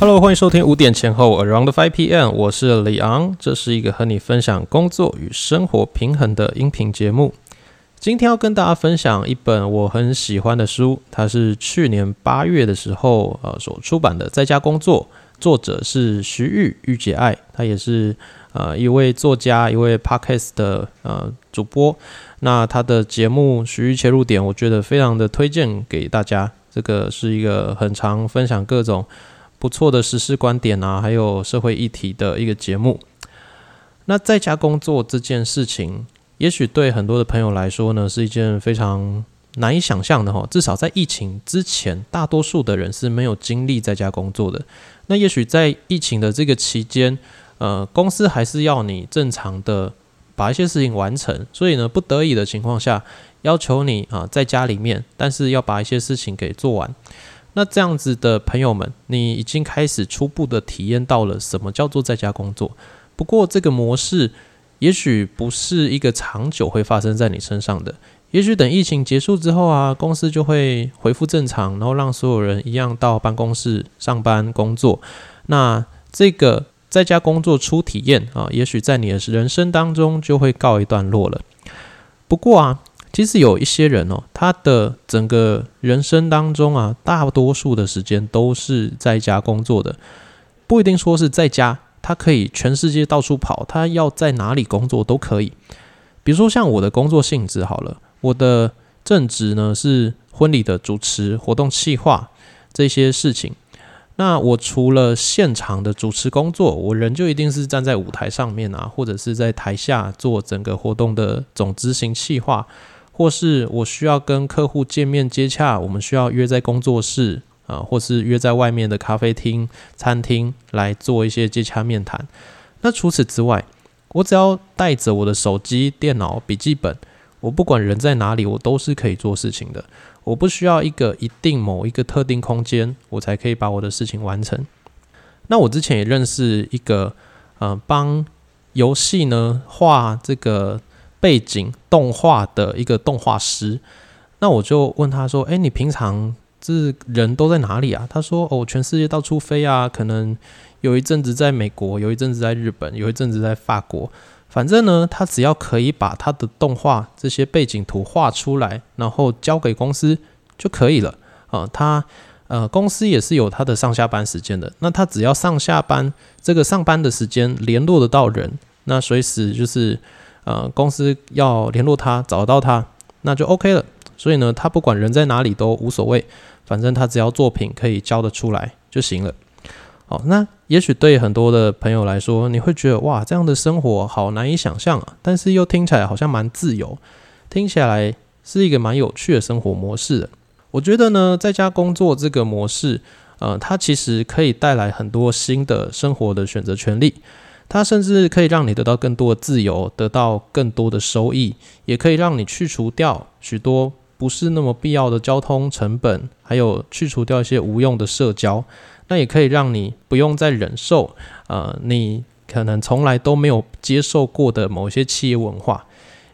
Hello，欢迎收听五点前后 Around Five PM，我是李昂，这是一个和你分享工作与生活平衡的音频节目。今天要跟大家分享一本我很喜欢的书，它是去年八月的时候呃所出版的《在家工作》，作者是徐玉玉姐爱，她也是呃一位作家，一位 Podcast 的呃主播。那他的节目《徐玉切入点》，我觉得非常的推荐给大家。这个是一个很常分享各种。不错的实事观点啊，还有社会议题的一个节目。那在家工作这件事情，也许对很多的朋友来说呢，是一件非常难以想象的哈。至少在疫情之前，大多数的人是没有经历在家工作的。那也许在疫情的这个期间，呃，公司还是要你正常的把一些事情完成，所以呢，不得已的情况下，要求你啊在家里面，但是要把一些事情给做完。那这样子的朋友们，你已经开始初步的体验到了什么叫做在家工作。不过这个模式也许不是一个长久会发生在你身上的。也许等疫情结束之后啊，公司就会恢复正常，然后让所有人一样到办公室上班工作。那这个在家工作初体验啊，也许在你的人生当中就会告一段落了。不过啊。其实有一些人哦，他的整个人生当中啊，大多数的时间都是在家工作的，不一定说是在家，他可以全世界到处跑，他要在哪里工作都可以。比如说像我的工作性质好了，我的正职呢是婚礼的主持、活动企划这些事情。那我除了现场的主持工作，我人就一定是站在舞台上面啊，或者是在台下做整个活动的总执行企划。或是我需要跟客户见面接洽，我们需要约在工作室啊，或是约在外面的咖啡厅、餐厅来做一些接洽面谈。那除此之外，我只要带着我的手机、电脑、笔记本，我不管人在哪里，我都是可以做事情的。我不需要一个一定某一个特定空间，我才可以把我的事情完成。那我之前也认识一个，呃，帮游戏呢画这个。背景动画的一个动画师，那我就问他说：“哎，你平常这人都在哪里啊？”他说：“哦，全世界到处飞啊，可能有一阵子在美国，有一阵子在日本，有一阵子在法国。反正呢，他只要可以把他的动画这些背景图画出来，然后交给公司就可以了啊。他呃，公司也是有他的上下班时间的。那他只要上下班这个上班的时间联络得到人，那随时就是。”呃，公司要联络他，找到他，那就 OK 了。所以呢，他不管人在哪里都无所谓，反正他只要作品可以交得出来就行了。好，那也许对很多的朋友来说，你会觉得哇，这样的生活好难以想象啊，但是又听起来好像蛮自由，听起来是一个蛮有趣的生活模式的。我觉得呢，在家工作这个模式，呃，它其实可以带来很多新的生活的选择权利。它甚至可以让你得到更多的自由，得到更多的收益，也可以让你去除掉许多不是那么必要的交通成本，还有去除掉一些无用的社交。那也可以让你不用再忍受，呃，你可能从来都没有接受过的某些企业文化，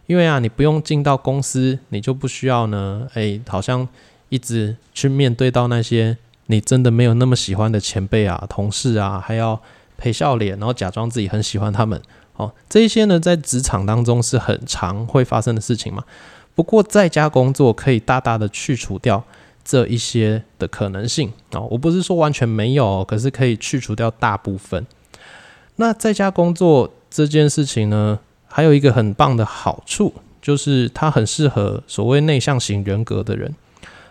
因为啊，你不用进到公司，你就不需要呢，诶，好像一直去面对到那些你真的没有那么喜欢的前辈啊、同事啊，还要。陪笑脸，然后假装自己很喜欢他们，哦，这一些呢，在职场当中是很常会发生的事情嘛。不过在家工作可以大大的去除掉这一些的可能性哦。我不是说完全没有，可是可以去除掉大部分。那在家工作这件事情呢，还有一个很棒的好处，就是它很适合所谓内向型人格的人。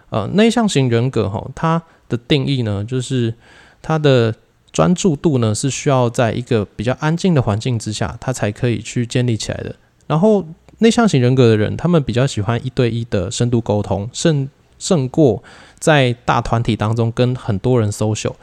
呃，内向型人格哈，它的定义呢，就是它的。专注度呢是需要在一个比较安静的环境之下，他才可以去建立起来的。然后内向型人格的人，他们比较喜欢一对一的深度沟通，胜胜过在大团体当中跟很多人 social。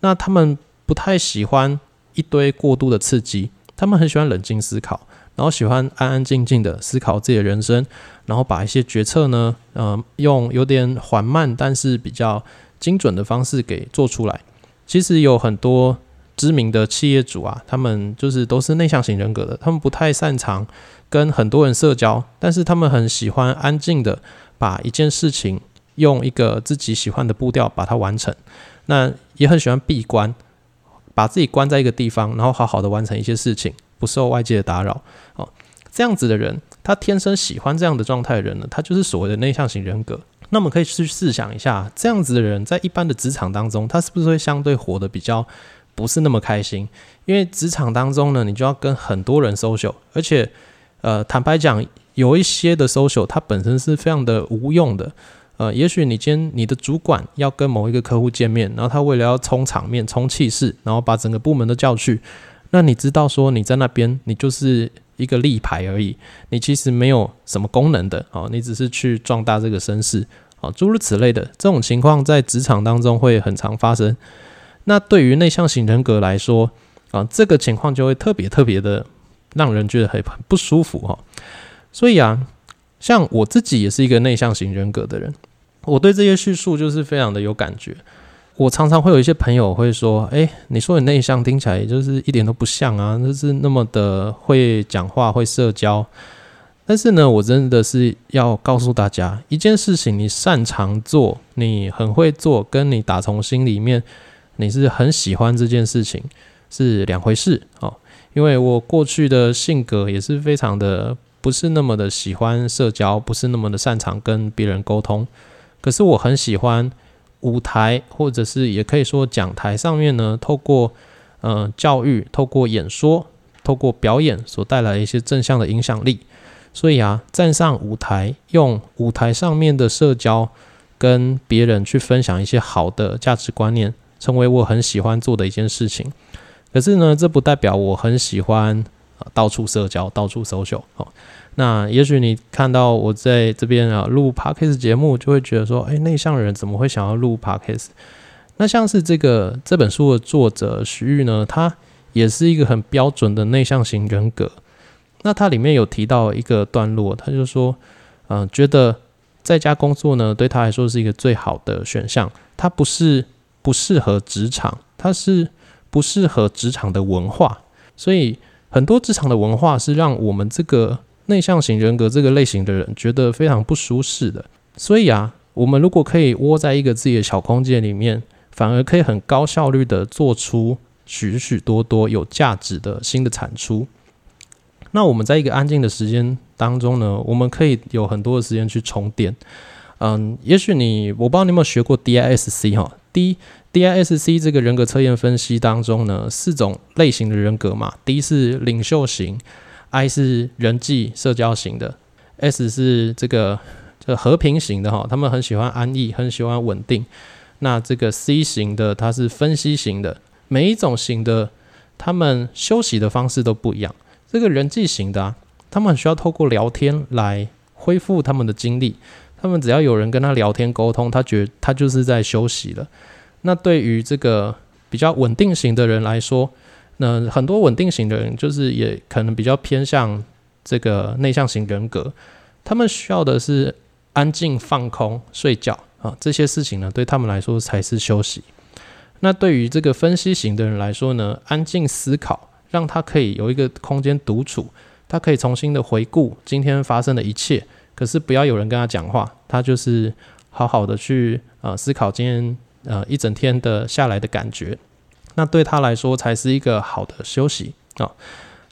那他们不太喜欢一堆过度的刺激，他们很喜欢冷静思考，然后喜欢安安静静的思考自己的人生，然后把一些决策呢，呃，用有点缓慢但是比较精准的方式给做出来。其实有很多知名的企业主啊，他们就是都是内向型人格的，他们不太擅长跟很多人社交，但是他们很喜欢安静的把一件事情用一个自己喜欢的步调把它完成。那也很喜欢闭关，把自己关在一个地方，然后好好的完成一些事情，不受外界的打扰。哦，这样子的人，他天生喜欢这样的状态的人呢，他就是所谓的内向型人格。那我们可以去试想一下，这样子的人在一般的职场当中，他是不是会相对活得比较不是那么开心？因为职场当中呢，你就要跟很多人 social，而且，呃，坦白讲，有一些的 social 它本身是非常的无用的。呃，也许你今天你的主管要跟某一个客户见面，然后他为了要冲场面、冲气势，然后把整个部门都叫去，那你知道说你在那边，你就是一个立牌而已，你其实没有什么功能的哦，你只是去壮大这个声势啊，诸如此类的这种情况在职场当中会很常发生。那对于内向型人格来说啊，这个情况就会特别特别的让人觉得很很不舒服哈。所以啊。像我自己也是一个内向型人格的人，我对这些叙述就是非常的有感觉。我常常会有一些朋友会说：“哎，你说你内向，听起来就是一点都不像啊，就是那么的会讲话、会社交。”但是呢，我真的是要告诉大家，一件事情你擅长做，你很会做，跟你打从心里面你是很喜欢这件事情是两回事哦。因为我过去的性格也是非常的。不是那么的喜欢社交，不是那么的擅长跟别人沟通。可是我很喜欢舞台，或者是也可以说讲台上面呢，透过呃教育，透过演说，透过表演所带来一些正向的影响力。所以啊，站上舞台，用舞台上面的社交跟别人去分享一些好的价值观念，成为我很喜欢做的一件事情。可是呢，这不代表我很喜欢。到处社交，到处 social 哦。那也许你看到我在这边啊录 podcast 节目，就会觉得说，哎，内向人怎么会想要录 podcast？那像是这个这本书的作者徐玉呢，他也是一个很标准的内向型人格。那他里面有提到一个段落，他就说，嗯，觉得在家工作呢，对他来说是一个最好的选项。他不是不适合职场，他是不适合职场的文化，所以。很多职场的文化是让我们这个内向型人格这个类型的人觉得非常不舒适的。所以啊，我们如果可以窝在一个自己的小空间里面，反而可以很高效率的做出许许多多有价值的新的产出。那我们在一个安静的时间当中呢，我们可以有很多的时间去充电。嗯，也许你我不知道你有没有学过 DISC 哈，D。DISC 这个人格测验分析当中呢，四种类型的人格嘛，D 是领袖型，I 是人际社交型的，S 是这个这和平型的哈，他们很喜欢安逸，很喜欢稳定。那这个 C 型的，它是分析型的，每一种型的，他们休息的方式都不一样。这个人际型的，啊，他们很需要透过聊天来恢复他们的精力，他们只要有人跟他聊天沟通，他觉他就是在休息了。那对于这个比较稳定型的人来说，那很多稳定型的人就是也可能比较偏向这个内向型人格，他们需要的是安静放空睡觉啊，这些事情呢对他们来说才是休息。那对于这个分析型的人来说呢，安静思考，让他可以有一个空间独处，他可以重新的回顾今天发生的一切，可是不要有人跟他讲话，他就是好好的去呃思考今天。呃，一整天的下来的感觉，那对他来说才是一个好的休息啊。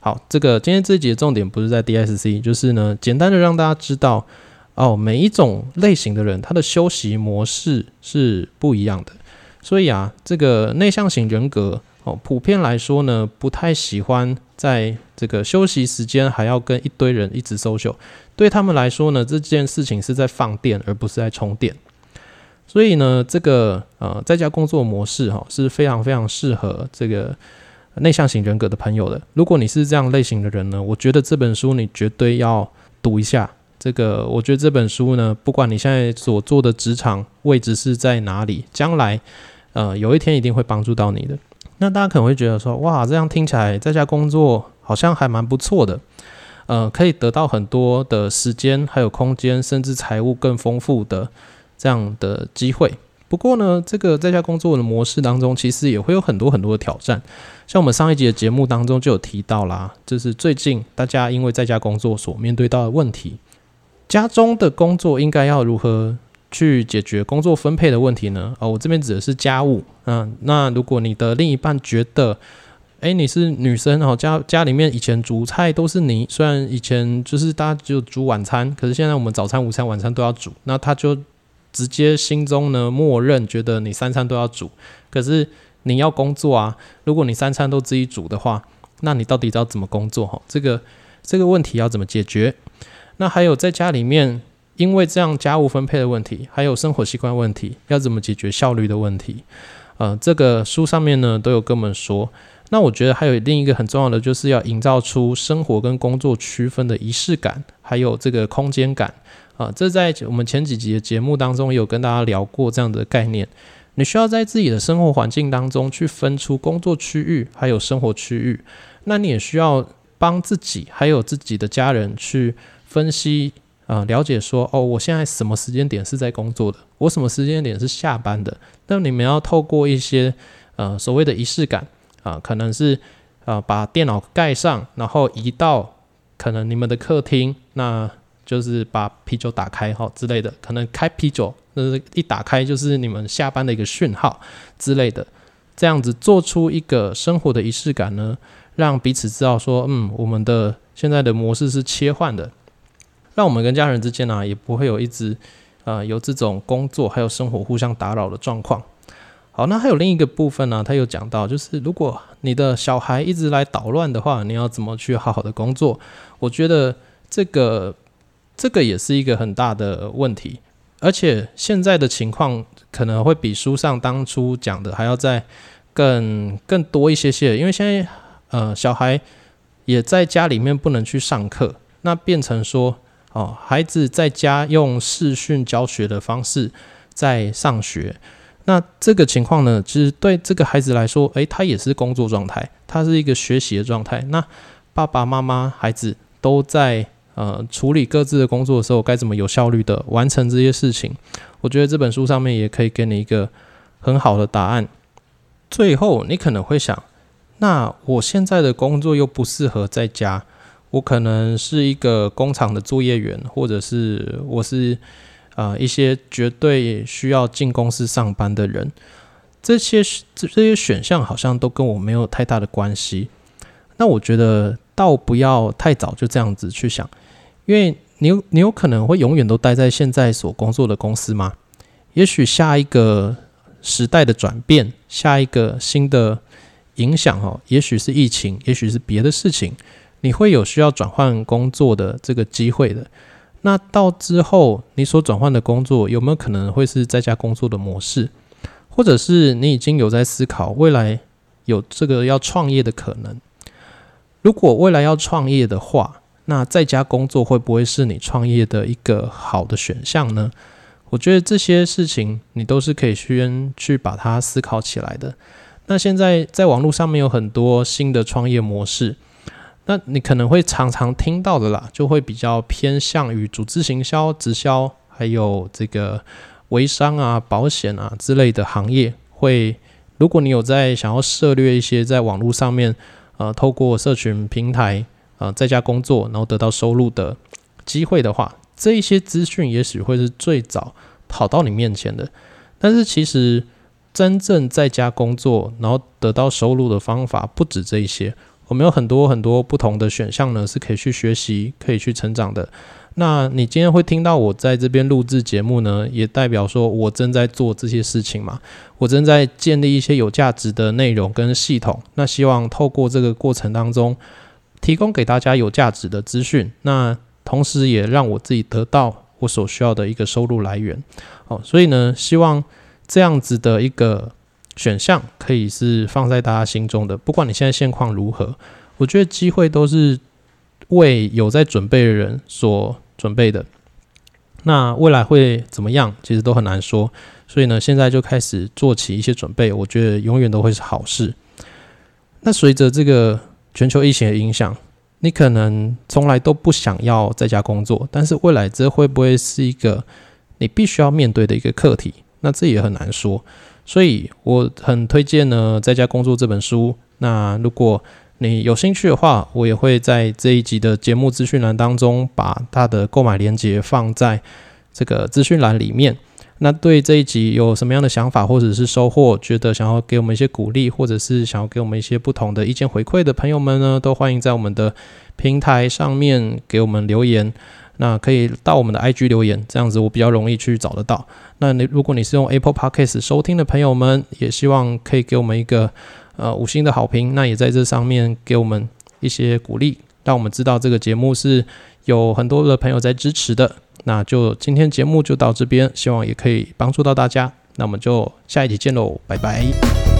好，这个今天这一节重点不是在 DSC，就是呢，简单的让大家知道哦，每一种类型的人他的休息模式是不一样的。所以啊，这个内向型人格哦，普遍来说呢，不太喜欢在这个休息时间还要跟一堆人一直 social，对他们来说呢，这件事情是在放电，而不是在充电。所以呢，这个呃在家工作模式哈是非常非常适合这个内向型人格的朋友的。如果你是这样类型的人呢，我觉得这本书你绝对要读一下。这个我觉得这本书呢，不管你现在所做的职场位置是在哪里，将来呃有一天一定会帮助到你的。那大家可能会觉得说，哇，这样听起来在家工作好像还蛮不错的，呃，可以得到很多的时间，还有空间，甚至财务更丰富的。这样的机会，不过呢，这个在家工作的模式当中，其实也会有很多很多的挑战。像我们上一集的节目当中就有提到啦，就是最近大家因为在家工作所面对到的问题，家中的工作应该要如何去解决工作分配的问题呢？哦，我这边指的是家务。嗯，那如果你的另一半觉得，哎，你是女生哦，家家里面以前煮菜都是你，虽然以前就是大家就煮晚餐，可是现在我们早餐、午餐、晚餐都要煮，那他就直接心中呢默认觉得你三餐都要煮，可是你要工作啊，如果你三餐都自己煮的话，那你到底要怎么工作？哈，这个这个问题要怎么解决？那还有在家里面，因为这样家务分配的问题，还有生活习惯问题，要怎么解决效率的问题？呃，这个书上面呢都有跟我们说。那我觉得还有另一个很重要的，就是要营造出生活跟工作区分的仪式感，还有这个空间感啊。这在我们前几集的节目当中也有跟大家聊过这样的概念。你需要在自己的生活环境当中去分出工作区域，还有生活区域。那你也需要帮自己还有自己的家人去分析啊，了解说哦，我现在什么时间点是在工作的，我什么时间点是下班的。那你们要透过一些呃所谓的仪式感。啊，可能是啊，把电脑盖上，然后移到可能你们的客厅，那就是把啤酒打开哈之类的，可能开啤酒，那一打开就是你们下班的一个讯号之类的，这样子做出一个生活的仪式感呢，让彼此知道说，嗯，我们的现在的模式是切换的，让我们跟家人之间呢也不会有一直啊有这种工作还有生活互相打扰的状况。好，那还有另一个部分呢，他有讲到，就是如果你的小孩一直来捣乱的话，你要怎么去好好的工作？我觉得这个这个也是一个很大的问题，而且现在的情况可能会比书上当初讲的还要再更更多一些些，因为现在呃小孩也在家里面不能去上课，那变成说哦孩子在家用视讯教学的方式在上学。那这个情况呢，其实对这个孩子来说，诶，他也是工作状态，他是一个学习的状态。那爸爸妈妈、孩子都在呃处理各自的工作的时候，该怎么有效率的完成这些事情？我觉得这本书上面也可以给你一个很好的答案。最后，你可能会想，那我现在的工作又不适合在家，我可能是一个工厂的作业员，或者是我是。啊，一些绝对需要进公司上班的人，这些这这些选项好像都跟我没有太大的关系。那我觉得倒不要太早就这样子去想，因为你有你有可能会永远都待在现在所工作的公司吗？也许下一个时代的转变，下一个新的影响哦，也许是疫情，也许是别的事情，你会有需要转换工作的这个机会的。那到之后，你所转换的工作有没有可能会是在家工作的模式，或者是你已经有在思考未来有这个要创业的可能？如果未来要创业的话，那在家工作会不会是你创业的一个好的选项呢？我觉得这些事情你都是可以先去把它思考起来的。那现在在网络上面有很多新的创业模式。那你可能会常常听到的啦，就会比较偏向于组织行销、直销，还有这个微商啊、保险啊之类的行业。会，如果你有在想要涉略一些在网络上面，呃，透过社群平台，呃，在家工作然后得到收入的机会的话，这一些资讯也许会是最早跑到你面前的。但是其实真正在家工作然后得到收入的方法不止这一些。我们有很多很多不同的选项呢，是可以去学习、可以去成长的。那你今天会听到我在这边录制节目呢，也代表说我正在做这些事情嘛。我正在建立一些有价值的内容跟系统。那希望透过这个过程当中，提供给大家有价值的资讯。那同时也让我自己得到我所需要的一个收入来源。哦，所以呢，希望这样子的一个。选项可以是放在大家心中的，不管你现在现况如何，我觉得机会都是为有在准备的人所准备的。那未来会怎么样，其实都很难说。所以呢，现在就开始做起一些准备，我觉得永远都会是好事。那随着这个全球疫情的影响，你可能从来都不想要在家工作，但是未来这会不会是一个你必须要面对的一个课题？那这也很难说。所以我很推荐呢，在家工作这本书。那如果你有兴趣的话，我也会在这一集的节目资讯栏当中把它的购买链接放在这个资讯栏里面。那对这一集有什么样的想法或者是收获，觉得想要给我们一些鼓励，或者是想要给我们一些不同的意见回馈的朋友们呢，都欢迎在我们的平台上面给我们留言。那可以到我们的 IG 留言，这样子我比较容易去找得到。那你如果你是用 Apple Podcast 收听的朋友们，也希望可以给我们一个呃五星的好评。那也在这上面给我们一些鼓励，让我们知道这个节目是有很多的朋友在支持的。那就今天节目就到这边，希望也可以帮助到大家。那我们就下一集见喽，拜拜。